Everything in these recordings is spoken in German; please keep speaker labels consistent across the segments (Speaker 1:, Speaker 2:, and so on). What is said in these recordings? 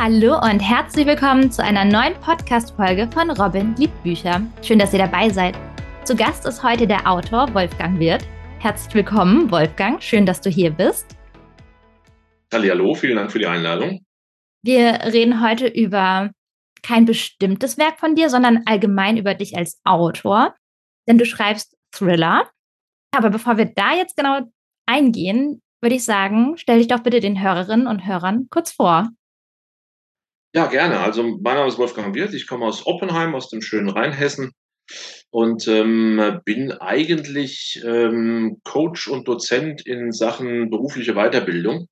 Speaker 1: Hallo und herzlich willkommen zu einer neuen Podcast-Folge von Robin liebt Bücher. Schön, dass ihr dabei seid. Zu Gast ist heute der Autor Wolfgang Wirth. Herzlich willkommen, Wolfgang. Schön, dass du hier bist.
Speaker 2: Hallo, vielen Dank für die Einladung.
Speaker 1: Wir reden heute über kein bestimmtes Werk von dir, sondern allgemein über dich als Autor. Denn du schreibst Thriller. Aber bevor wir da jetzt genau eingehen, würde ich sagen, stell dich doch bitte den Hörerinnen und Hörern kurz vor.
Speaker 2: Ja, gerne. Also mein Name ist Wolfgang Wirth, ich komme aus Oppenheim, aus dem schönen Rheinhessen und ähm, bin eigentlich ähm, Coach und Dozent in Sachen berufliche Weiterbildung.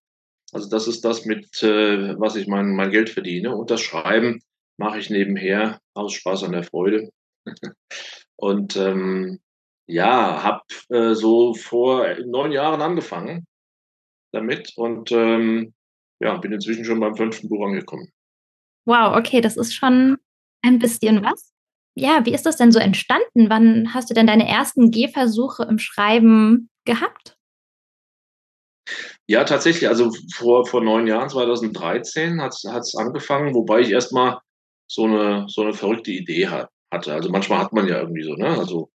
Speaker 2: Also das ist das, mit äh, was ich mein, mein Geld verdiene. Und das Schreiben mache ich nebenher aus Spaß an der Freude. und ähm, ja, habe äh, so vor neun Jahren angefangen damit und ähm, ja, bin inzwischen schon beim fünften Buch angekommen.
Speaker 1: Wow, okay, das ist schon ein bisschen was. Ja, wie ist das denn so entstanden? Wann hast du denn deine ersten Gehversuche im Schreiben gehabt?
Speaker 2: Ja, tatsächlich. Also vor, vor neun Jahren, 2013, hat es angefangen, wobei ich erstmal so eine, so eine verrückte Idee hat, hatte. Also manchmal hat man ja irgendwie so, ne? Also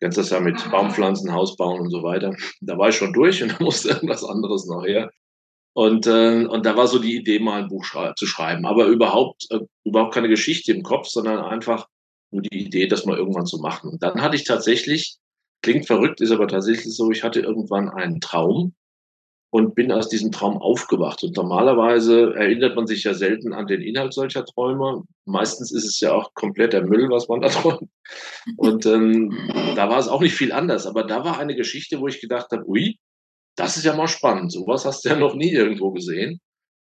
Speaker 2: kennst das ja mit Baumpflanzen, Haus bauen und so weiter. Da war ich schon durch und da musste irgendwas anderes noch her. Und, äh, und da war so die Idee, mal ein Buch schrei zu schreiben. Aber überhaupt, äh, überhaupt keine Geschichte im Kopf, sondern einfach nur die Idee, das mal irgendwann zu machen. Und dann hatte ich tatsächlich, klingt verrückt, ist aber tatsächlich so, ich hatte irgendwann einen Traum und bin aus diesem Traum aufgewacht. Und normalerweise erinnert man sich ja selten an den Inhalt solcher Träume. Meistens ist es ja auch kompletter Müll, was man da träumt. Und ähm, da war es auch nicht viel anders. Aber da war eine Geschichte, wo ich gedacht habe, ui, das ist ja mal spannend. Sowas hast du ja noch nie irgendwo gesehen.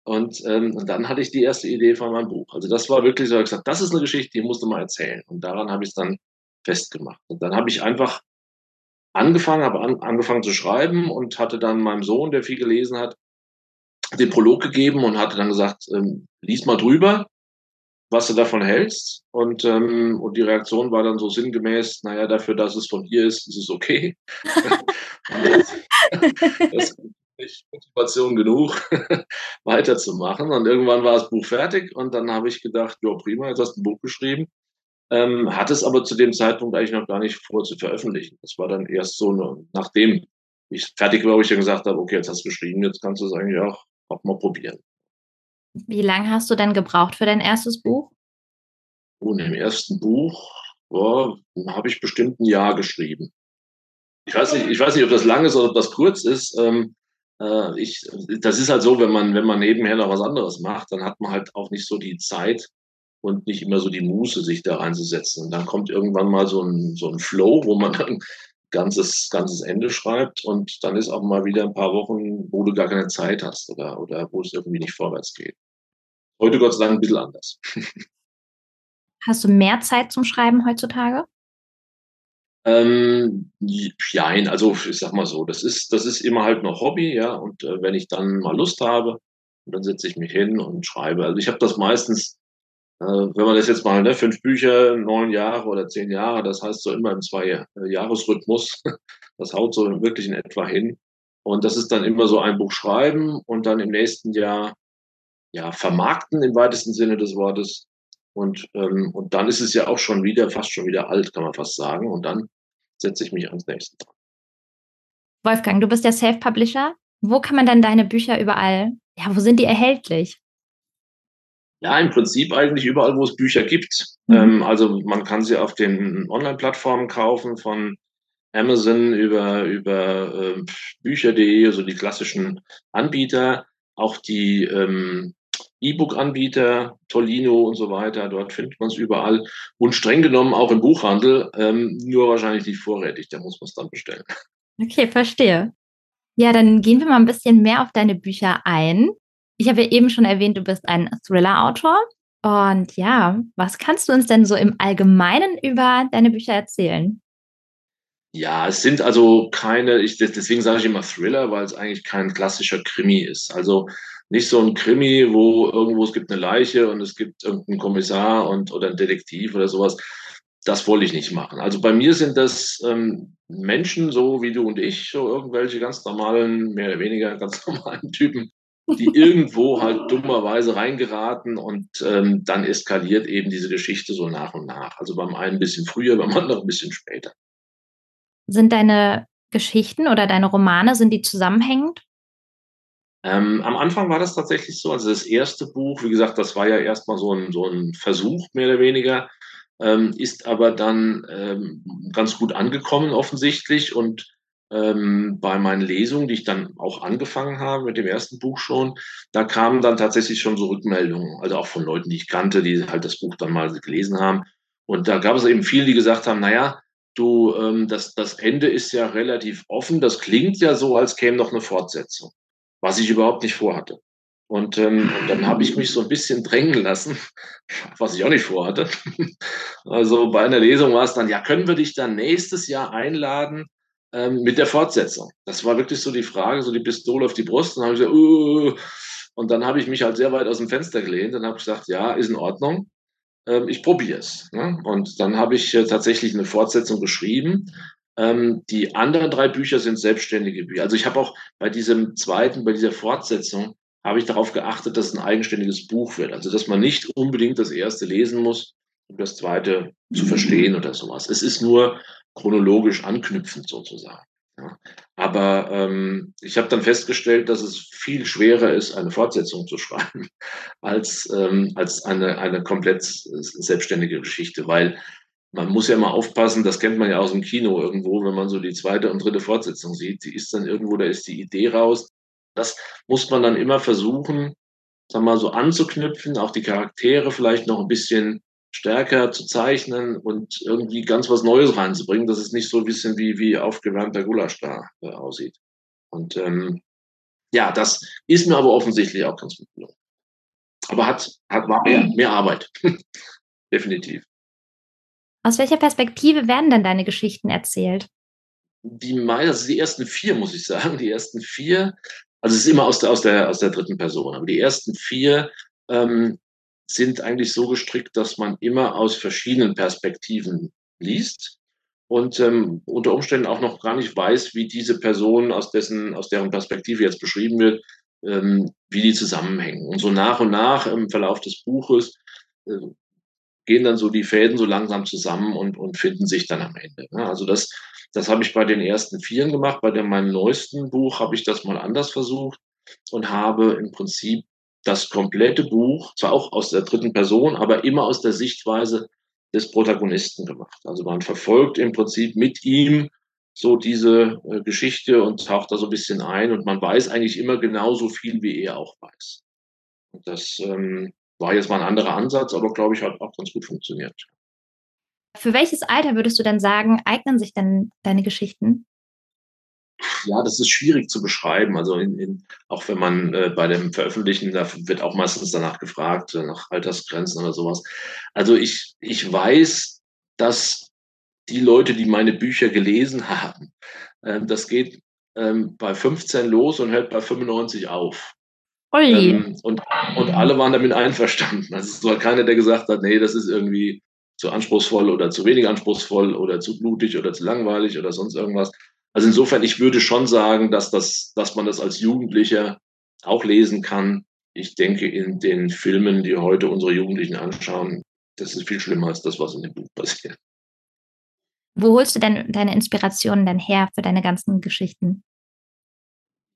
Speaker 2: Und, ähm, und dann hatte ich die erste Idee von meinem Buch. Also das war wirklich so, ich gesagt, das ist eine Geschichte, die musst du mal erzählen. Und daran habe ich es dann festgemacht. Und dann habe ich einfach angefangen, habe an, angefangen zu schreiben und hatte dann meinem Sohn, der viel gelesen hat, den Prolog gegeben und hatte dann gesagt, ähm, lies mal drüber, was du davon hältst. Und, ähm, und die Reaktion war dann so sinngemäß, naja, dafür, dass es von dir ist, ist es okay. das, das ist Motivation genug, weiterzumachen. Und irgendwann war das Buch fertig und dann habe ich gedacht, ja prima, jetzt hast du ein Buch geschrieben. Ähm, hat es aber zu dem Zeitpunkt eigentlich noch gar nicht vor zu veröffentlichen. Das war dann erst so, eine, nachdem ich fertig war, wo ich dann gesagt habe, okay, jetzt hast du geschrieben, jetzt kannst du es eigentlich auch, auch mal probieren.
Speaker 1: Wie lange hast du denn gebraucht für dein erstes Buch?
Speaker 2: Und im ersten Buch oh, habe ich bestimmt ein Jahr geschrieben. Ich weiß nicht, ich weiß nicht, ob das lang ist oder ob das kurz ist. Ähm, äh, ich, das ist halt so, wenn man, wenn man nebenher noch was anderes macht, dann hat man halt auch nicht so die Zeit und nicht immer so die Muße, sich da reinzusetzen. Und dann kommt irgendwann mal so ein, so ein Flow, wo man dann ganzes, ganzes Ende schreibt und dann ist auch mal wieder ein paar Wochen, wo du gar keine Zeit hast oder, oder wo es irgendwie nicht vorwärts geht. Heute Gott sei Dank ein bisschen anders.
Speaker 1: Hast du mehr Zeit zum Schreiben heutzutage?
Speaker 2: Ähm, nein, also ich sag mal so, das ist, das ist immer halt noch Hobby, ja. Und äh, wenn ich dann mal Lust habe, dann setze ich mich hin und schreibe. Also ich habe das meistens, wenn man das jetzt mal, ne, fünf Bücher, neun Jahre oder zehn Jahre, das heißt so immer im Zwei-Jahres-Rhythmus. Das haut so wirklich in etwa hin. Und das ist dann immer so ein Buch schreiben und dann im nächsten Jahr ja vermarkten im weitesten Sinne des Wortes und, ähm, und dann ist es ja auch schon wieder, fast schon wieder alt, kann man fast sagen. Und dann setze ich mich ans nächste.
Speaker 1: Wolfgang, du bist ja Self-Publisher. Wo kann man dann deine Bücher überall, ja, wo sind die erhältlich?
Speaker 2: Ja, im Prinzip eigentlich überall, wo es Bücher gibt. Mhm. Ähm, also man kann sie auf den Online-Plattformen kaufen, von Amazon über, über äh, Bücher.de, also die klassischen Anbieter. Auch die ähm, E-Book-Anbieter, Tolino und so weiter. Dort findet man es überall und streng genommen auch im Buchhandel, ähm, nur wahrscheinlich nicht vorrätig. Da muss man es dann bestellen.
Speaker 1: Okay, verstehe. Ja, dann gehen wir mal ein bisschen mehr auf deine Bücher ein. Ich habe ja eben schon erwähnt, du bist ein Thriller-Autor. Und ja, was kannst du uns denn so im Allgemeinen über deine Bücher erzählen?
Speaker 2: Ja, es sind also keine, ich, deswegen sage ich immer Thriller, weil es eigentlich kein klassischer Krimi ist. Also nicht so ein Krimi, wo irgendwo es gibt eine Leiche und es gibt irgendeinen Kommissar und oder ein Detektiv oder sowas. Das wollte ich nicht machen. Also bei mir sind das ähm, Menschen, so wie du und ich, so irgendwelche ganz normalen, mehr oder weniger ganz normalen Typen, die irgendwo halt dummerweise reingeraten und ähm, dann eskaliert eben diese Geschichte so nach und nach. Also beim einen ein bisschen früher, beim anderen ein bisschen später.
Speaker 1: Sind deine Geschichten oder deine Romane, sind die zusammenhängend?
Speaker 2: Ähm, am Anfang war das tatsächlich so. Also das erste Buch, wie gesagt, das war ja erstmal so ein, so ein Versuch, mehr oder weniger, ähm, ist aber dann ähm, ganz gut angekommen offensichtlich. Und ähm, bei meinen Lesungen, die ich dann auch angefangen habe mit dem ersten Buch schon, da kamen dann tatsächlich schon so Rückmeldungen, also auch von Leuten, die ich kannte, die halt das Buch dann mal gelesen haben. Und da gab es eben viele, die gesagt haben, naja, du, ähm, das, das Ende ist ja relativ offen, das klingt ja so, als käme noch eine Fortsetzung, was ich überhaupt nicht vorhatte. Und, ähm, und dann habe ich mich so ein bisschen drängen lassen, was ich auch nicht vorhatte. Also bei einer Lesung war es dann, ja, können wir dich dann nächstes Jahr einladen ähm, mit der Fortsetzung? Das war wirklich so die Frage, so die Pistole auf die Brust. Und dann habe ich gesagt, uh, und dann habe ich mich halt sehr weit aus dem Fenster gelehnt und habe gesagt, ja, ist in Ordnung. Ähm, ich probiere es. Ne? Und dann habe ich äh, tatsächlich eine Fortsetzung geschrieben. Ähm, die anderen drei Bücher sind selbstständige Bücher. Also ich habe auch bei diesem zweiten, bei dieser Fortsetzung, habe ich darauf geachtet, dass es ein eigenständiges Buch wird. Also dass man nicht unbedingt das erste lesen muss, um das zweite zu verstehen oder sowas. Es ist nur chronologisch anknüpfend sozusagen. Ja. Aber ähm, ich habe dann festgestellt, dass es viel schwerer ist, eine Fortsetzung zu schreiben, als, ähm, als eine, eine komplett selbstständige Geschichte, weil man muss ja mal aufpassen, das kennt man ja aus dem Kino irgendwo, wenn man so die zweite und dritte Fortsetzung sieht, die ist dann irgendwo, da ist die Idee raus. Das muss man dann immer versuchen, sagen wir mal so anzuknüpfen, auch die Charaktere vielleicht noch ein bisschen stärker zu zeichnen und irgendwie ganz was Neues reinzubringen, dass es nicht so ein bisschen wie, wie aufgewärmter Gulasch da äh, aussieht. Und ähm, ja, das ist mir aber offensichtlich auch ganz gut gelungen. Aber hat, hat war mehr, mehr Arbeit. Definitiv.
Speaker 1: Aus welcher Perspektive werden denn deine Geschichten erzählt?
Speaker 2: Die, also die ersten vier, muss ich sagen, die ersten vier, also es ist immer aus der, aus der, aus der dritten Person, aber die ersten vier ähm, sind eigentlich so gestrickt, dass man immer aus verschiedenen Perspektiven liest und ähm, unter Umständen auch noch gar nicht weiß, wie diese Person aus dessen, aus deren Perspektive jetzt beschrieben wird, ähm, wie die zusammenhängen. Und so nach und nach im Verlauf des Buches äh, gehen dann so die Fäden so langsam zusammen und, und finden sich dann am Ende. Ne? Also das, das habe ich bei den ersten Vieren gemacht. Bei dem, meinem neuesten Buch habe ich das mal anders versucht und habe im Prinzip das komplette Buch, zwar auch aus der dritten Person, aber immer aus der Sichtweise des Protagonisten gemacht. Also man verfolgt im Prinzip mit ihm so diese äh, Geschichte und taucht da so ein bisschen ein und man weiß eigentlich immer genauso viel, wie er auch weiß. Und das ähm, war jetzt mal ein anderer Ansatz, aber glaube ich, hat auch ganz gut funktioniert.
Speaker 1: Für welches Alter würdest du denn sagen, eignen sich denn deine Geschichten?
Speaker 2: Ja, das ist schwierig zu beschreiben. Also in, in, auch wenn man äh, bei dem Veröffentlichen, da wird auch meistens danach gefragt, äh, nach Altersgrenzen oder sowas. Also ich, ich weiß, dass die Leute, die meine Bücher gelesen haben, äh, das geht ähm, bei 15 los und hört bei 95 auf. Ähm, und, und alle waren damit einverstanden. Also es war keiner, der gesagt hat, nee, das ist irgendwie zu anspruchsvoll oder zu wenig anspruchsvoll oder zu blutig oder zu langweilig oder sonst irgendwas. Also insofern, ich würde schon sagen, dass, das, dass man das als Jugendlicher auch lesen kann. Ich denke, in den Filmen, die heute unsere Jugendlichen anschauen, das ist viel schlimmer als das, was in dem Buch passiert.
Speaker 1: Wo holst du denn deine Inspirationen denn her für deine ganzen Geschichten?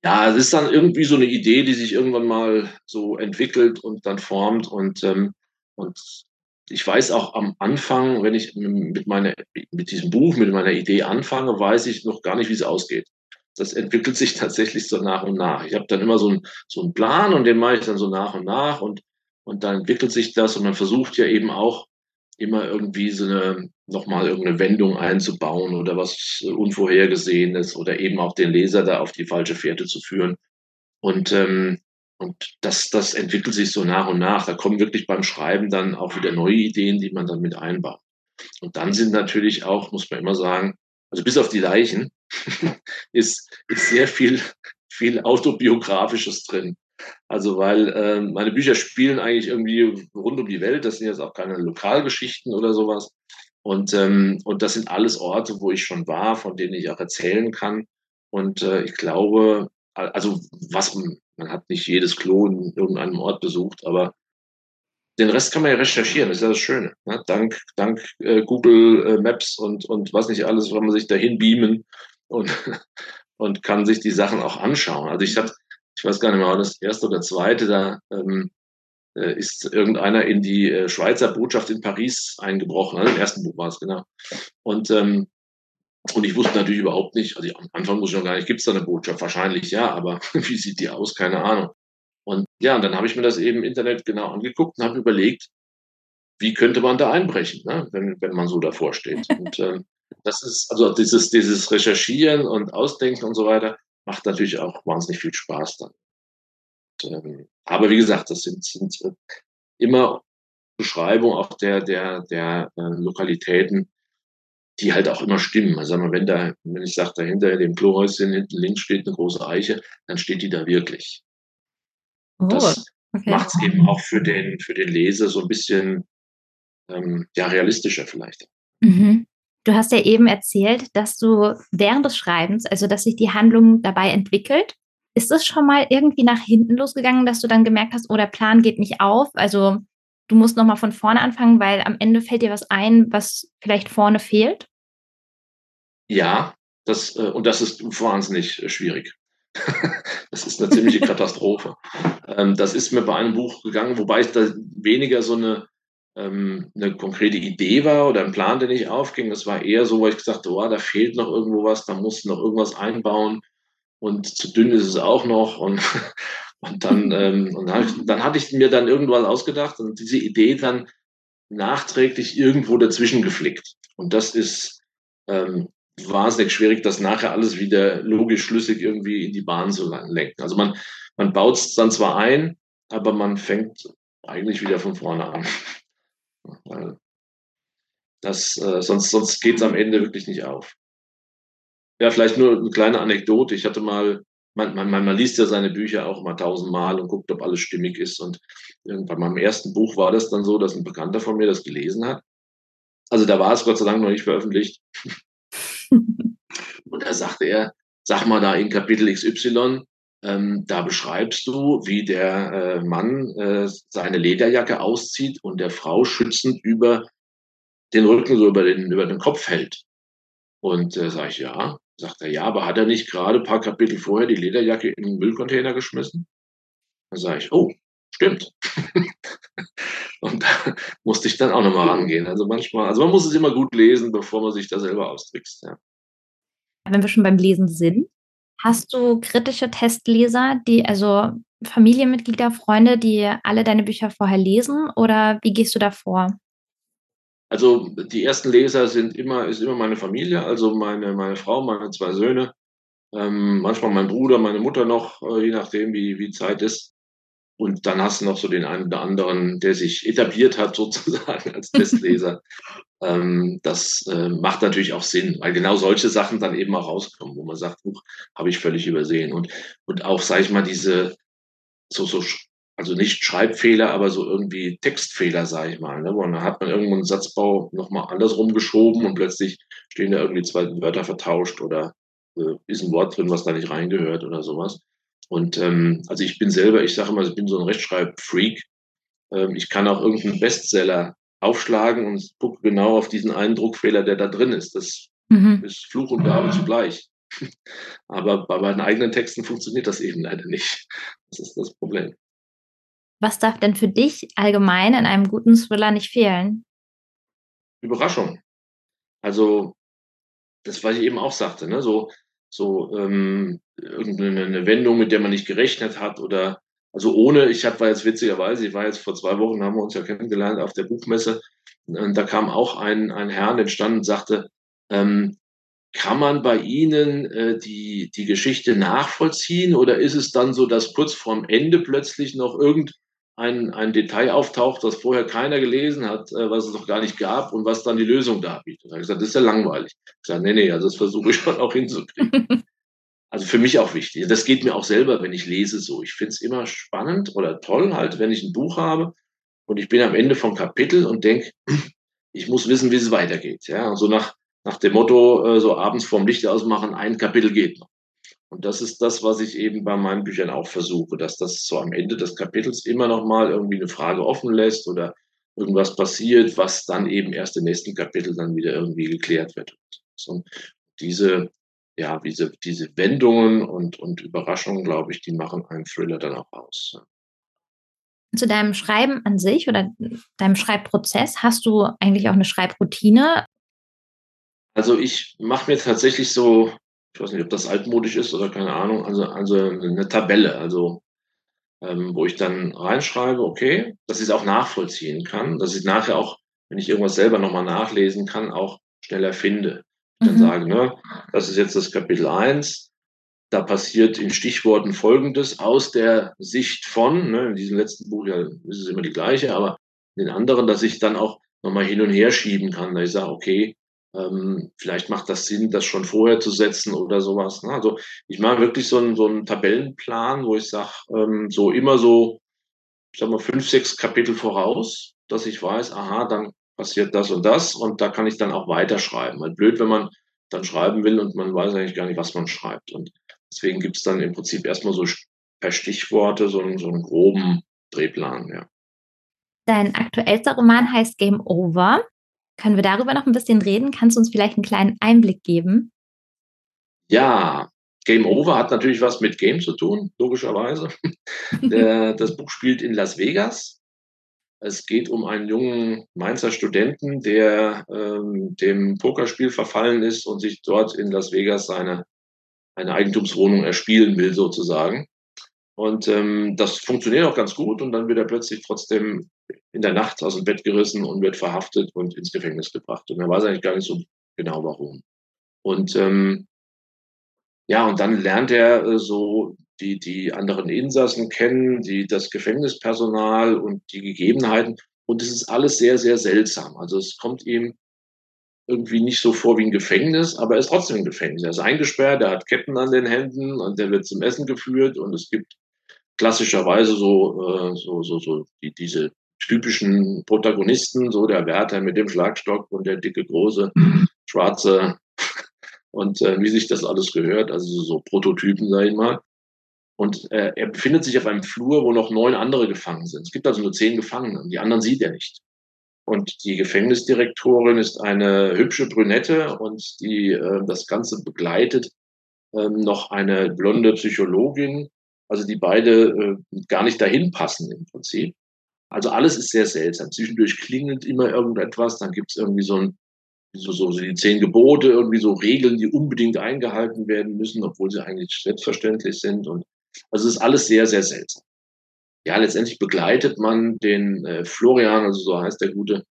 Speaker 2: Ja, es ist dann irgendwie so eine Idee, die sich irgendwann mal so entwickelt und dann formt. Und, ähm, und ich weiß auch am Anfang, wenn ich mit, meiner, mit diesem Buch, mit meiner Idee anfange, weiß ich noch gar nicht, wie es ausgeht. Das entwickelt sich tatsächlich so nach und nach. Ich habe dann immer so, ein, so einen Plan und den mache ich dann so nach und nach und, und dann entwickelt sich das und man versucht ja eben auch immer irgendwie so eine, nochmal irgendeine Wendung einzubauen oder was Unvorhergesehenes oder eben auch den Leser da auf die falsche Fährte zu führen. Und ähm, und das, das entwickelt sich so nach und nach. Da kommen wirklich beim Schreiben dann auch wieder neue Ideen, die man dann mit einbaut. Und dann sind natürlich auch, muss man immer sagen, also bis auf die Leichen ist, ist sehr viel, viel autobiografisches drin. Also weil äh, meine Bücher spielen eigentlich irgendwie rund um die Welt. Das sind jetzt auch keine Lokalgeschichten oder sowas. Und, ähm, und das sind alles Orte, wo ich schon war, von denen ich auch erzählen kann. Und äh, ich glaube, also was, man hat nicht jedes Klo in irgendeinem Ort besucht, aber den Rest kann man ja recherchieren, das ist ja das Schöne. Ne? Dank, dank äh, Google äh, Maps und, und was nicht alles, kann man sich dahin beamen und, und kann sich die Sachen auch anschauen. Also ich hatte, ich weiß gar nicht mehr, das erste oder zweite, da ähm, äh, ist irgendeiner in die äh, Schweizer Botschaft in Paris eingebrochen. Also Im ersten Buch war es, genau. Und, ähm, und ich wusste natürlich überhaupt nicht, also am Anfang wusste ich noch gar nicht, gibt es da eine Botschaft? Wahrscheinlich ja, aber wie sieht die aus? Keine Ahnung. Und ja, und dann habe ich mir das eben im Internet genau angeguckt und habe überlegt, wie könnte man da einbrechen, ne, wenn, wenn man so davor steht. Und ähm, das ist, also dieses, dieses Recherchieren und Ausdenken und so weiter, macht natürlich auch wahnsinnig viel Spaß dann. Und, ähm, aber wie gesagt, das sind, sind äh, immer Beschreibungen auch der, der, der äh, Lokalitäten, die halt auch immer stimmen. Also wenn da, wenn ich sage, dahinter in dem Klohäuschen hinten links steht eine große Eiche, dann steht die da wirklich. Oh, das okay. macht es eben auch für den, für den Leser so ein bisschen ähm, ja, realistischer vielleicht.
Speaker 1: Mhm. Du hast ja eben erzählt, dass du während des Schreibens, also dass sich die Handlung dabei entwickelt. Ist es schon mal irgendwie nach hinten losgegangen, dass du dann gemerkt hast, oh, der Plan geht nicht auf? Also du musst nochmal von vorne anfangen, weil am Ende fällt dir was ein, was vielleicht vorne fehlt?
Speaker 2: Ja, das, äh, und das ist wahnsinnig äh, schwierig. das ist eine ziemliche Katastrophe. Ähm, das ist mir bei einem Buch gegangen, wobei es da weniger so eine, ähm, eine konkrete Idee war oder ein Plan, der nicht aufging. Das war eher so, wo ich gesagt habe, oh, da fehlt noch irgendwo was, da muss noch irgendwas einbauen und zu dünn ist es auch noch. Und, und dann, ähm, und dann, dann hatte ich mir dann irgendwas ausgedacht und diese Idee dann nachträglich irgendwo dazwischen geflickt. Und das ist ähm, wahnsinnig schwierig, das nachher alles wieder logisch schlüssig irgendwie in die Bahn zu lenken. Also man, man baut es dann zwar ein, aber man fängt eigentlich wieder von vorne an. Weil das, äh, sonst sonst geht es am Ende wirklich nicht auf. Ja, vielleicht nur eine kleine Anekdote. Ich hatte mal, man, man, man liest ja seine Bücher auch mal tausendmal und guckt, ob alles stimmig ist. Und bei meinem ersten Buch war das dann so, dass ein Bekannter von mir das gelesen hat. Also da war es Gott sei Dank noch nicht veröffentlicht. und da sagte er, sag mal da in Kapitel XY, ähm, da beschreibst du, wie der äh, Mann äh, seine Lederjacke auszieht und der Frau schützend über den Rücken, so über den, über den Kopf hält. Und äh, sage ich, ja. Sagt er, ja, aber hat er nicht gerade ein paar Kapitel vorher die Lederjacke in den Müllcontainer geschmissen? Dann sage ich, oh, stimmt. und da musste ich dann auch nochmal rangehen. Also manchmal, also man muss es immer gut lesen, bevor man sich da selber austrickst. Ja.
Speaker 1: Wenn wir schon beim Lesen sind, hast du kritische Testleser, die, also Familienmitglieder, Freunde, die alle deine Bücher vorher lesen oder wie gehst du da vor?
Speaker 2: Also die ersten Leser sind immer, ist immer meine Familie, also meine, meine Frau, meine zwei Söhne, ähm, manchmal mein Bruder, meine Mutter noch, äh, je nachdem, wie, wie Zeit ist. Und dann hast du noch so den einen oder anderen, der sich etabliert hat, sozusagen als Testleser. ähm, das äh, macht natürlich auch Sinn, weil genau solche Sachen dann eben auch rauskommen, wo man sagt, habe ich völlig übersehen. Und, und auch, sage ich mal, diese so, so also nicht Schreibfehler, aber so irgendwie Textfehler, sage ich mal. Ne? Und dann hat man irgendwo einen Satzbau nochmal andersrum geschoben und plötzlich stehen da irgendwie zwei Wörter vertauscht oder äh, ist ein Wort drin, was da nicht reingehört oder sowas. Und ähm, also ich bin selber, ich sage immer, ich bin so ein Rechtschreib-Freak. Ähm, ich kann auch irgendeinen Bestseller aufschlagen und gucke genau auf diesen einen Druckfehler, der da drin ist. Das mhm. ist Fluch und Gabe zugleich. Aber bei meinen eigenen Texten funktioniert das eben leider nicht. Das ist das Problem.
Speaker 1: Was darf denn für dich allgemein in einem guten Thriller nicht fehlen?
Speaker 2: Überraschung. Also, das, was ich eben auch sagte, ne? so, so ähm, irgendeine Wendung, mit der man nicht gerechnet hat oder also ohne, ich war jetzt witzigerweise, ich war jetzt vor zwei Wochen, haben wir uns ja kennengelernt auf der Buchmesse, und da kam auch ein, ein Herr entstanden und sagte, ähm, kann man bei Ihnen äh, die, die Geschichte nachvollziehen oder ist es dann so, dass kurz vorm Ende plötzlich noch irgend ein, ein Detail auftaucht, das vorher keiner gelesen hat, äh, was es noch gar nicht gab und was dann die Lösung darbietet. Da habe ich gesagt, das ist ja langweilig. Ich sage, nee, nee, also das versuche ich schon auch hinzukriegen. also für mich auch wichtig. Das geht mir auch selber, wenn ich lese so. Ich finde es immer spannend oder toll halt, wenn ich ein Buch habe und ich bin am Ende vom Kapitel und denke, ich muss wissen, wie es weitergeht. Ja, so nach, nach dem Motto, äh, so abends vorm Licht ausmachen, ein Kapitel geht noch. Und das ist das, was ich eben bei meinen Büchern auch versuche, dass das so am Ende des Kapitels immer noch mal irgendwie eine Frage offen lässt oder irgendwas passiert, was dann eben erst im nächsten Kapitel dann wieder irgendwie geklärt wird. So, diese, ja, diese, diese Wendungen und, und Überraschungen, glaube ich, die machen einen Thriller dann auch aus.
Speaker 1: Zu deinem Schreiben an sich oder deinem Schreibprozess, hast du eigentlich auch eine Schreibroutine?
Speaker 2: Also ich mache mir tatsächlich so, ich weiß nicht, ob das altmodisch ist oder keine Ahnung, also, also eine Tabelle, also ähm, wo ich dann reinschreibe, okay, dass ich es auch nachvollziehen kann, dass ich nachher auch, wenn ich irgendwas selber nochmal nachlesen kann, auch schneller finde. Ich dann mhm. sage, ne, das ist jetzt das Kapitel 1, da passiert in Stichworten Folgendes aus der Sicht von, ne, in diesem letzten Buch ja, ist es immer die gleiche, aber in den anderen, dass ich dann auch nochmal hin und her schieben kann, da ich sage, okay, ähm, vielleicht macht das Sinn, das schon vorher zu setzen oder sowas. Ne? Also ich mache wirklich so einen, so einen Tabellenplan, wo ich sage, ähm, so immer so, ich sag mal, fünf, sechs Kapitel voraus, dass ich weiß, aha, dann passiert das und das und da kann ich dann auch weiterschreiben. Weil blöd, wenn man dann schreiben will und man weiß eigentlich gar nicht, was man schreibt. Und deswegen gibt es dann im Prinzip erstmal so per Stichworte so einen, so einen groben Drehplan, ja.
Speaker 1: Dein aktuellster Roman heißt Game Over. Können wir darüber noch ein bisschen reden? Kannst du uns vielleicht einen kleinen Einblick geben?
Speaker 2: Ja, Game Over hat natürlich was mit Game zu tun, logischerweise. Der, das Buch spielt in Las Vegas. Es geht um einen jungen Mainzer Studenten, der ähm, dem Pokerspiel verfallen ist und sich dort in Las Vegas seine eine Eigentumswohnung erspielen will, sozusagen. Und ähm, das funktioniert auch ganz gut und dann wird er plötzlich trotzdem in der Nacht aus dem Bett gerissen und wird verhaftet und ins Gefängnis gebracht. Und er weiß eigentlich gar nicht so genau warum. Und ähm, ja, und dann lernt er äh, so die, die anderen Insassen kennen, die, das Gefängnispersonal und die Gegebenheiten. Und es ist alles sehr, sehr seltsam. Also es kommt ihm irgendwie nicht so vor wie ein Gefängnis, aber er ist trotzdem ein Gefängnis. Er ist eingesperrt, er hat Ketten an den Händen und der wird zum Essen geführt und es gibt klassischerweise so, äh, so, so, so die, diese typischen Protagonisten, so der Wärter mit dem Schlagstock und der dicke, große, schwarze und äh, wie sich das alles gehört, also so Prototypen, sage ich mal. Und äh, er befindet sich auf einem Flur, wo noch neun andere gefangen sind. Es gibt also nur zehn Gefangene und die anderen sieht er nicht. Und die Gefängnisdirektorin ist eine hübsche Brünette und die äh, das Ganze begleitet ähm, noch eine blonde Psychologin, also die beide äh, gar nicht dahin passen im Prinzip. Also alles ist sehr seltsam. Zwischendurch klingelt immer irgendetwas, dann gibt es irgendwie so ein, so, so, so die zehn Gebote, irgendwie so Regeln, die unbedingt eingehalten werden müssen, obwohl sie eigentlich selbstverständlich sind. Und also es ist alles sehr, sehr seltsam. Ja, letztendlich begleitet man den äh, Florian, also so heißt der Gute,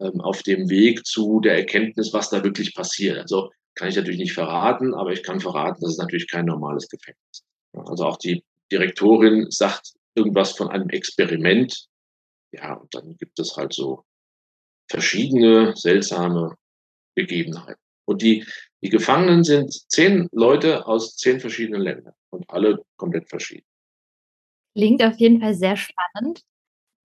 Speaker 2: ähm, auf dem Weg zu der Erkenntnis, was da wirklich passiert. Also kann ich natürlich nicht verraten, aber ich kann verraten, dass es natürlich kein normales Gefängnis ist. Also auch die Direktorin sagt irgendwas von einem Experiment. Ja, und dann gibt es halt so verschiedene seltsame Begebenheiten. Und die, die Gefangenen sind zehn Leute aus zehn verschiedenen Ländern und alle komplett verschieden.
Speaker 1: Klingt auf jeden Fall sehr spannend.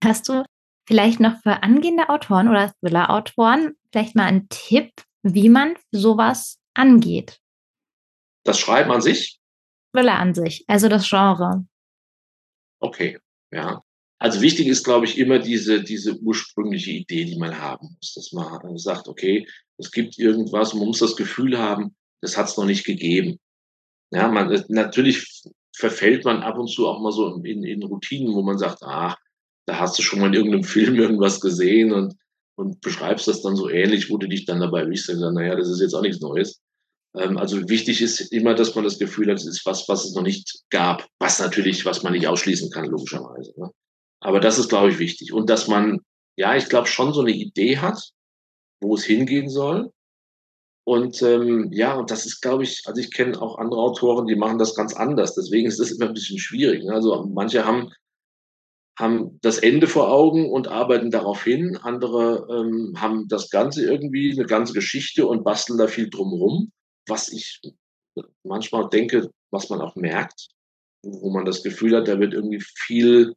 Speaker 1: Hast du vielleicht noch für angehende Autoren oder Thriller-Autoren vielleicht mal einen Tipp, wie man sowas angeht?
Speaker 2: Das Schreiben an sich?
Speaker 1: Thriller an sich, also das Genre.
Speaker 2: Okay, ja. Also wichtig ist, glaube ich, immer diese, diese ursprüngliche Idee, die man haben muss, dass man sagt, okay, es gibt irgendwas, man muss das Gefühl haben, das hat es noch nicht gegeben. Ja, man, natürlich verfällt man ab und zu auch mal so in, in Routinen, wo man sagt, ah, da hast du schon mal in irgendeinem Film irgendwas gesehen und, und beschreibst das dann so ähnlich, wo du dich dann dabei wischst und sagst, naja, das ist jetzt auch nichts Neues. Ähm, also wichtig ist immer, dass man das Gefühl hat, es ist was, was es noch nicht gab, was natürlich, was man nicht ausschließen kann, logischerweise. Ne? Aber das ist, glaube ich, wichtig. Und dass man, ja, ich glaube, schon so eine Idee hat, wo es hingehen soll. Und ähm, ja, und das ist, glaube ich, also ich kenne auch andere Autoren, die machen das ganz anders. Deswegen ist das immer ein bisschen schwierig. Ne? Also manche haben, haben das Ende vor Augen und arbeiten darauf hin. Andere ähm, haben das Ganze irgendwie, eine ganze Geschichte und basteln da viel drumherum was ich manchmal denke, was man auch merkt, wo man das Gefühl hat, da wird irgendwie viel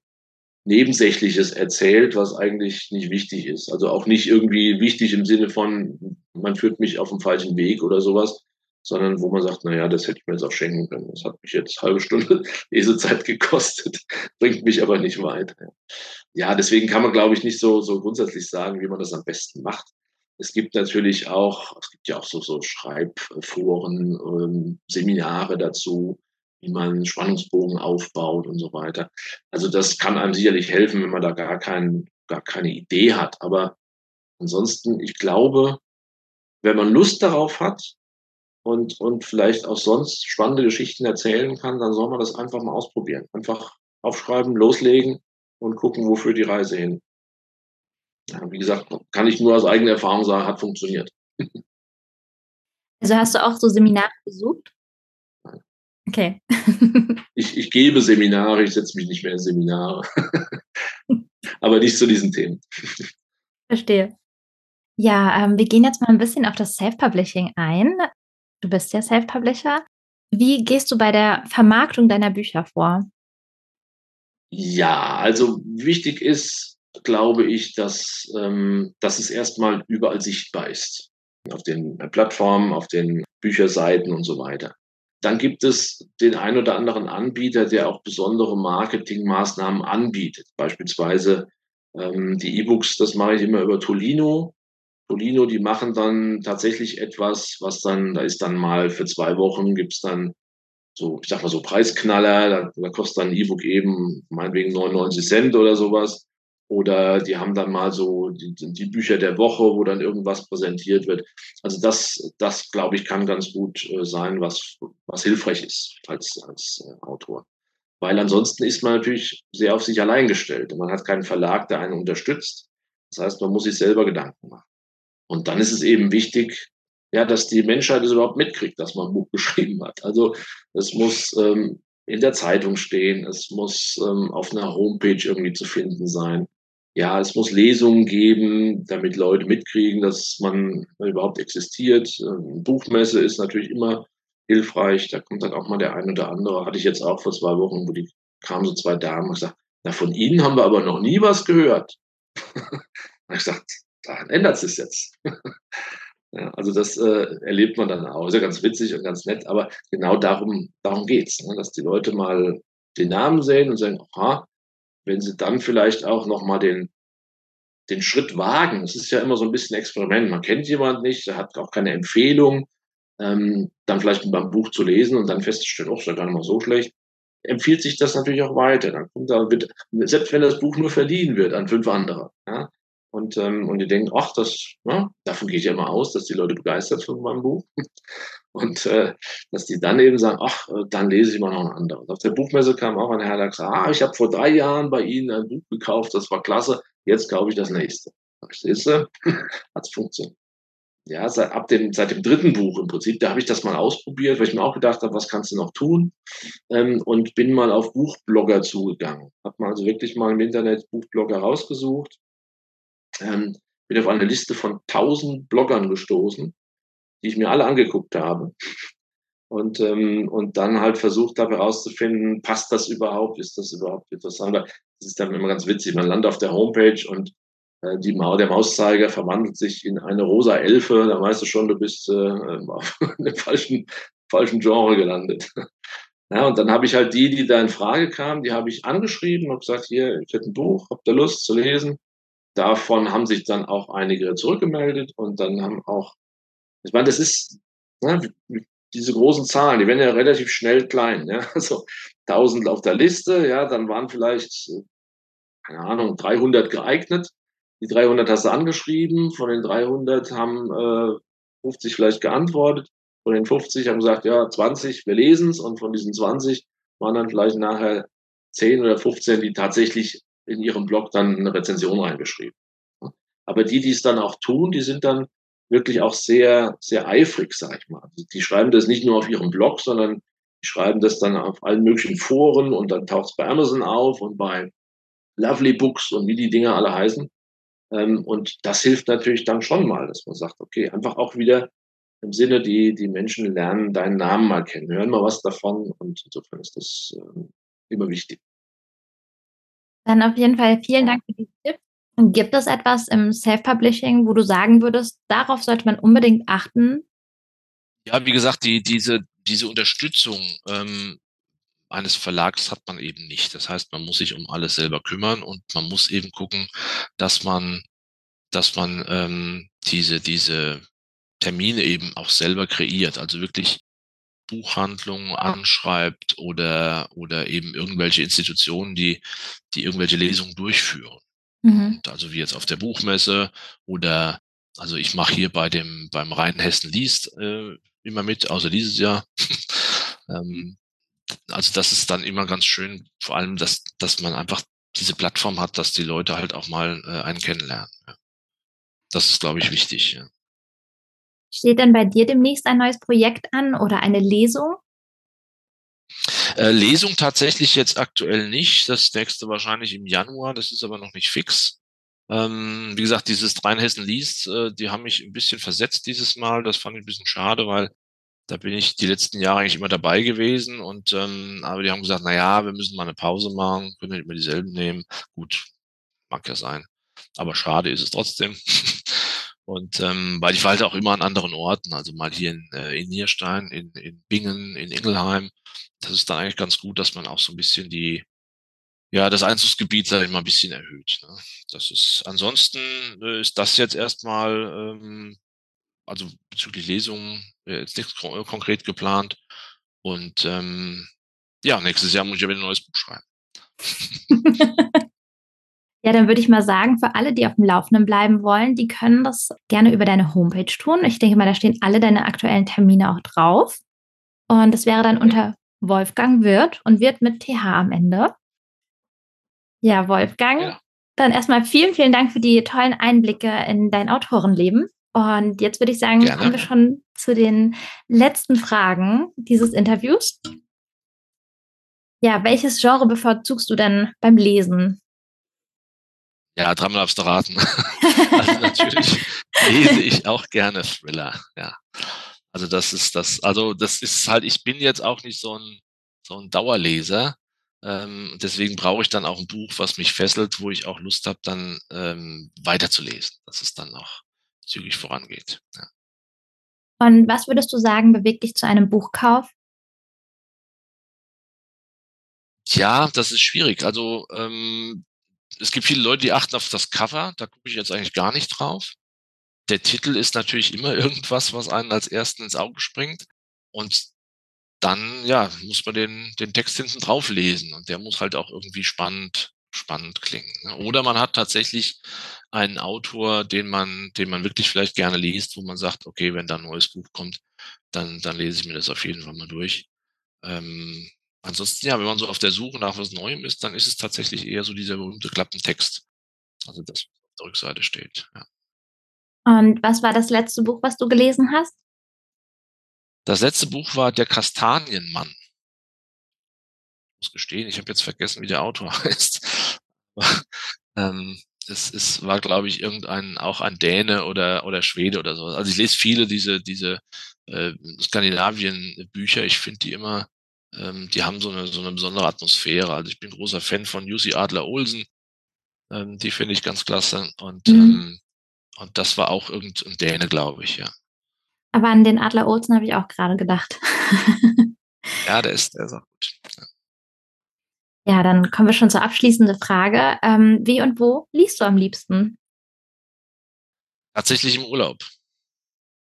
Speaker 2: Nebensächliches erzählt, was eigentlich nicht wichtig ist. Also auch nicht irgendwie wichtig im Sinne von, man führt mich auf den falschen Weg oder sowas, sondern wo man sagt, naja, das hätte ich mir jetzt auch schenken können. Das hat mich jetzt halbe Stunde Lesezeit gekostet, bringt mich aber nicht weiter. Ja, deswegen kann man, glaube ich, nicht so, so grundsätzlich sagen, wie man das am besten macht. Es gibt natürlich auch, es gibt ja auch so, so Schreibforen, ähm, Seminare dazu, wie man einen Spannungsbogen aufbaut und so weiter. Also das kann einem sicherlich helfen, wenn man da gar, kein, gar keine Idee hat. Aber ansonsten, ich glaube, wenn man Lust darauf hat und, und vielleicht auch sonst spannende Geschichten erzählen kann, dann soll man das einfach mal ausprobieren. Einfach aufschreiben, loslegen und gucken, wofür die Reise hin. Ja, wie gesagt, kann ich nur aus eigener Erfahrung sagen, hat funktioniert.
Speaker 1: Also hast du auch so Seminare besucht?
Speaker 2: Nein.
Speaker 1: Okay.
Speaker 2: ich, ich gebe Seminare, ich setze mich nicht mehr in Seminare. Aber nicht zu diesen Themen.
Speaker 1: Verstehe. Ja, ähm, wir gehen jetzt mal ein bisschen auf das Self-Publishing ein. Du bist ja Self-Publisher. Wie gehst du bei der Vermarktung deiner Bücher vor?
Speaker 2: Ja, also wichtig ist, glaube ich, dass, ähm, dass es erstmal überall sichtbar ist. Auf den Plattformen, auf den Bücherseiten und so weiter. Dann gibt es den ein oder anderen Anbieter, der auch besondere Marketingmaßnahmen anbietet. Beispielsweise ähm, die E-Books, das mache ich immer über Tolino. Tolino, die machen dann tatsächlich etwas, was dann, da ist dann mal für zwei Wochen gibt's dann so, ich sag mal so Preisknaller, da, da kostet dann ein E-Book eben meinetwegen 99 Cent oder sowas. Oder die haben dann mal so die, die Bücher der Woche, wo dann irgendwas präsentiert wird. Also das, das glaube ich, kann ganz gut äh, sein, was, was hilfreich ist als, als äh, Autor. Weil ansonsten ist man natürlich sehr auf sich allein gestellt und man hat keinen Verlag, der einen unterstützt. Das heißt, man muss sich selber Gedanken machen. Und dann ist es eben wichtig, ja, dass die Menschheit es überhaupt mitkriegt, dass man ein Buch geschrieben hat. Also es muss ähm, in der Zeitung stehen, es muss ähm, auf einer Homepage irgendwie zu finden sein. Ja, es muss Lesungen geben, damit Leute mitkriegen, dass man überhaupt existiert. Ähm, Buchmesse ist natürlich immer hilfreich. Da kommt dann auch mal der ein oder andere. Hatte ich jetzt auch vor zwei Wochen, wo die kamen so zwei Damen und gesagt, na, von Ihnen haben wir aber noch nie was gehört. ich gesagt, daran ändert es jetzt. ja, also das äh, erlebt man dann auch. Ist ja ganz witzig und ganz nett, aber genau darum, darum geht's, ne? dass die Leute mal den Namen sehen und sagen, aha, wenn sie dann vielleicht auch nochmal den, den Schritt wagen. Es ist ja immer so ein bisschen Experiment. Man kennt jemand nicht, der hat auch keine Empfehlung, ähm, dann vielleicht beim Buch zu lesen und dann festzustellen, oh, ist ja gar nicht mal so schlecht, empfiehlt sich das natürlich auch weiter. Dann kommt da, selbst wenn das Buch nur verliehen wird an fünf andere, ja, und, ähm, und die denken, ach, das, ja, davon geht ja immer aus, dass die Leute begeistert von meinem Buch. Und äh, dass die dann eben sagen, ach, äh, dann lese ich mal noch ein anderes. Auf der Buchmesse kam auch ein Herr, der gesagt, ah, ich habe vor drei Jahren bei Ihnen ein Buch gekauft, das war klasse, jetzt kaufe ich das nächste. Verstehst du? Hat funktioniert. Ja, seit, ab dem, seit dem dritten Buch im Prinzip, da habe ich das mal ausprobiert, weil ich mir auch gedacht habe, was kannst du noch tun? Ähm, und bin mal auf Buchblogger zugegangen. Habe mal also wirklich mal im Internet Buchblogger rausgesucht ähm, bin auf eine Liste von 1000 Bloggern gestoßen, die ich mir alle angeguckt habe. Und, ähm, und dann halt versucht habe herauszufinden, passt das überhaupt, ist das überhaupt interessant? Das ist dann immer ganz witzig. Man landet auf der Homepage und äh, die Maus, der Mauszeiger verwandelt sich in eine rosa Elfe. Da weißt du schon, du bist äh, auf einem falschen, falschen Genre gelandet. Ja, und dann habe ich halt die, die da in Frage kamen, die habe ich angeschrieben und gesagt, hier, ich hätte ein Buch, habt ihr Lust zu lesen? Davon haben sich dann auch einige zurückgemeldet und dann haben auch, ich meine, das ist, ne, diese großen Zahlen, die werden ja relativ schnell klein, ja, also 1000 auf der Liste, ja, dann waren vielleicht, keine Ahnung, 300 geeignet. Die 300 hast du angeschrieben, von den 300 haben äh, 50 vielleicht geantwortet, von den 50 haben gesagt, ja, 20, wir lesen es und von diesen 20 waren dann vielleicht nachher 10 oder 15, die tatsächlich in ihrem Blog dann eine Rezension reingeschrieben. Aber die, die es dann auch tun, die sind dann wirklich auch sehr, sehr eifrig, sag ich mal. Die schreiben das nicht nur auf ihrem Blog, sondern die schreiben das dann auf allen möglichen Foren und dann taucht es bei Amazon auf und bei Lovely Books und wie die Dinge alle heißen. Ähm, und das hilft natürlich dann schon mal, dass man sagt, okay, einfach auch wieder im Sinne, die, die Menschen lernen deinen Namen mal kennen, hören mal was davon und insofern ist das ähm, immer wichtig.
Speaker 1: Dann auf jeden Fall vielen Dank für die Tipps. Gibt es etwas im Self-Publishing, wo du sagen würdest, darauf sollte man unbedingt achten,
Speaker 2: Ja, wie gesagt, die, diese, diese Unterstützung ähm, eines Verlags hat man eben nicht. Das heißt, man muss sich um alles selber kümmern und man muss eben gucken, dass man, dass man ähm, diese, diese Termine eben auch selber kreiert. Also wirklich Buchhandlungen anschreibt oder, oder eben irgendwelche Institutionen, die, die irgendwelche Lesungen durchführen. Mhm. Also wie jetzt auf der Buchmesse oder also ich mache hier bei dem beim Rheinhessen liest äh, immer mit, außer dieses Jahr. ähm, also das ist dann immer ganz schön, vor allem, dass, dass man einfach diese Plattform hat, dass die Leute halt auch mal äh, einen kennenlernen. Das ist, glaube ich, wichtig. Ja.
Speaker 1: Steht denn bei dir demnächst ein neues Projekt an oder eine Lesung?
Speaker 2: Äh, Lesung tatsächlich jetzt aktuell nicht. Das nächste wahrscheinlich im Januar. Das ist aber noch nicht fix. Ähm, wie gesagt, dieses Rheinhessen liest, äh, die haben mich ein bisschen versetzt dieses Mal. Das fand ich ein bisschen schade, weil da bin ich die letzten Jahre eigentlich immer dabei gewesen. Und ähm, aber die haben gesagt, na ja, wir müssen mal eine Pause machen, können nicht mehr dieselben nehmen. Gut, mag ja sein. Aber schade ist es trotzdem. Und ähm, weil ich war halt auch immer an anderen Orten, also mal hier in, äh, in Nierstein, in, in Bingen, in Ingelheim. Das ist dann eigentlich ganz gut, dass man auch so ein bisschen die, ja, das Einzugsgebiet, sag ich mal, ein bisschen erhöht. Ne? Das ist, ansonsten äh, ist das jetzt erstmal, ähm, also bezüglich Lesungen, äh, jetzt nichts kon konkret geplant. Und ähm, ja, nächstes Jahr muss ich ja wieder ein neues Buch schreiben.
Speaker 1: Ja, dann würde ich mal sagen, für alle, die auf dem Laufenden bleiben wollen, die können das gerne über deine Homepage tun. Ich denke mal, da stehen alle deine aktuellen Termine auch drauf. Und das wäre dann unter Wolfgang Wirt und Wirt mit TH am Ende. Ja, Wolfgang, ja. dann erstmal vielen, vielen Dank für die tollen Einblicke in dein Autorenleben. Und jetzt würde ich sagen, Gerne. kommen wir schon zu den letzten Fragen dieses Interviews. Ja, welches Genre bevorzugst du denn beim Lesen?
Speaker 2: Ja, dreimal du raten. also natürlich lese ich auch gerne Thriller, ja. Also das ist das, also das ist halt, ich bin jetzt auch nicht so ein, so ein Dauerleser. Ähm, deswegen brauche ich dann auch ein Buch, was mich fesselt, wo ich auch Lust habe, dann ähm, weiterzulesen, dass es dann auch zügig vorangeht. Ja.
Speaker 1: Und was würdest du sagen, bewegt dich zu einem Buchkauf?
Speaker 2: Ja, das ist schwierig. Also ähm, es gibt viele Leute, die achten auf das Cover, da gucke ich jetzt eigentlich gar nicht drauf. Der Titel ist natürlich immer irgendwas, was einen als ersten ins Auge springt. Und dann, ja, muss man den, den Text hinten drauf lesen und der muss halt auch irgendwie spannend, spannend klingen. Ne? Oder man hat tatsächlich einen Autor, den man, den man wirklich vielleicht gerne liest, wo man sagt, okay, wenn da ein neues Buch kommt, dann, dann lese ich mir das auf jeden Fall mal durch. Ähm, Ansonsten, ja, wenn man so auf der Suche nach was Neuem ist, dann ist es tatsächlich eher so dieser berühmte Klappentext. Also das, was auf der Rückseite steht. Ja.
Speaker 1: Und was war das letzte Buch, was du gelesen hast?
Speaker 2: Das letzte Buch war Der Kastanienmann. Ich muss gestehen, ich habe jetzt vergessen, wie der Autor heißt. ähm, es, es war, glaube ich, irgendein, auch ein Däne oder, oder Schwede oder so. Also ich lese viele diese, diese äh, Skandinavien-Bücher. Ich finde die immer ähm, die haben so eine, so eine besondere Atmosphäre. Also ich bin großer Fan von Jussi Adler Olsen. Ähm, die finde ich ganz klasse. Und, mhm. ähm, und das war auch irgendein Däne, glaube ich, ja.
Speaker 1: Aber an den Adler Olsen habe ich auch gerade gedacht.
Speaker 2: ja, der ist, der ist auch gut. Ja.
Speaker 1: ja. dann kommen wir schon zur abschließenden Frage. Ähm, wie und wo liest du am liebsten?
Speaker 2: Tatsächlich im Urlaub.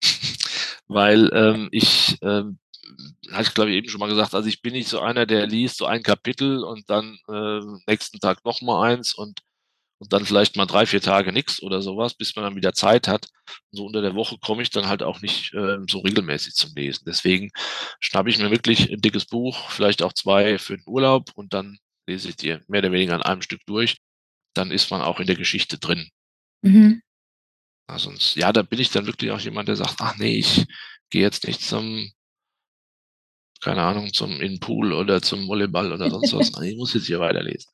Speaker 2: Weil ähm, ich ähm, hatte ich glaube ich eben schon mal gesagt, also ich bin nicht so einer, der liest so ein Kapitel und dann äh, nächsten Tag noch mal eins und und dann vielleicht mal drei, vier Tage nichts oder sowas, bis man dann wieder Zeit hat. Und so unter der Woche komme ich dann halt auch nicht äh, so regelmäßig zum Lesen. Deswegen schnappe ich mir wirklich ein dickes Buch, vielleicht auch zwei für den Urlaub und dann lese ich die mehr oder weniger an einem Stück durch. Dann ist man auch in der Geschichte drin. Mhm. Also, ja, da bin ich dann wirklich auch jemand, der sagt, ach nee, ich gehe jetzt nicht zum keine Ahnung, zum in Pool oder zum Volleyball oder sonst was. Nein, ich muss jetzt hier weiterlesen.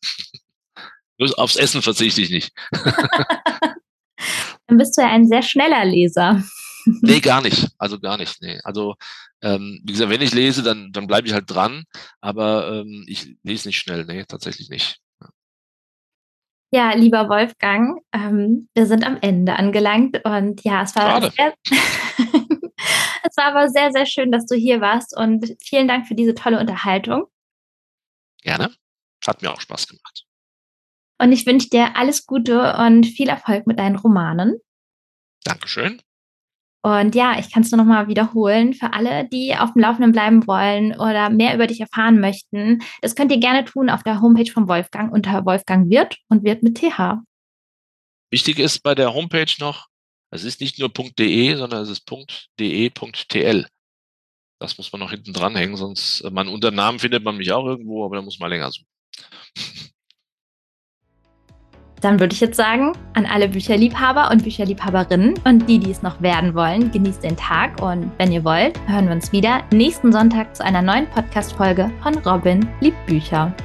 Speaker 2: Aufs Essen verzichte ich nicht.
Speaker 1: Dann bist du ja ein sehr schneller Leser.
Speaker 2: nee, gar nicht. Also gar nicht. Nee. Also ähm, wie gesagt, wenn ich lese, dann, dann bleibe ich halt dran, aber ähm, ich lese nicht schnell. Nee, tatsächlich nicht.
Speaker 1: Ja, lieber Wolfgang, ähm, wir sind am Ende angelangt und ja, es war sehr, es war aber sehr, sehr schön, dass du hier warst und vielen Dank für diese tolle Unterhaltung.
Speaker 2: Gerne. Hat mir auch Spaß gemacht.
Speaker 1: Und ich wünsche dir alles Gute und viel Erfolg mit deinen Romanen.
Speaker 2: Dankeschön.
Speaker 1: Und ja, ich kann es nur noch mal wiederholen für alle, die auf dem Laufenden bleiben wollen oder mehr über dich erfahren möchten. Das könnt ihr gerne tun auf der Homepage von Wolfgang unter Wolfgang Wirt und Wirt mit TH.
Speaker 2: Wichtig ist bei der Homepage noch, es ist nicht nur .de, sondern es ist .de.tl. Das muss man noch hinten dranhängen, sonst, äh, man unter Namen findet man mich auch irgendwo, aber da muss man länger suchen.
Speaker 1: Dann würde ich jetzt sagen, an alle Bücherliebhaber und Bücherliebhaberinnen und die, die es noch werden wollen, genießt den Tag und wenn ihr wollt, hören wir uns wieder nächsten Sonntag zu einer neuen Podcast-Folge von Robin liebt Bücher.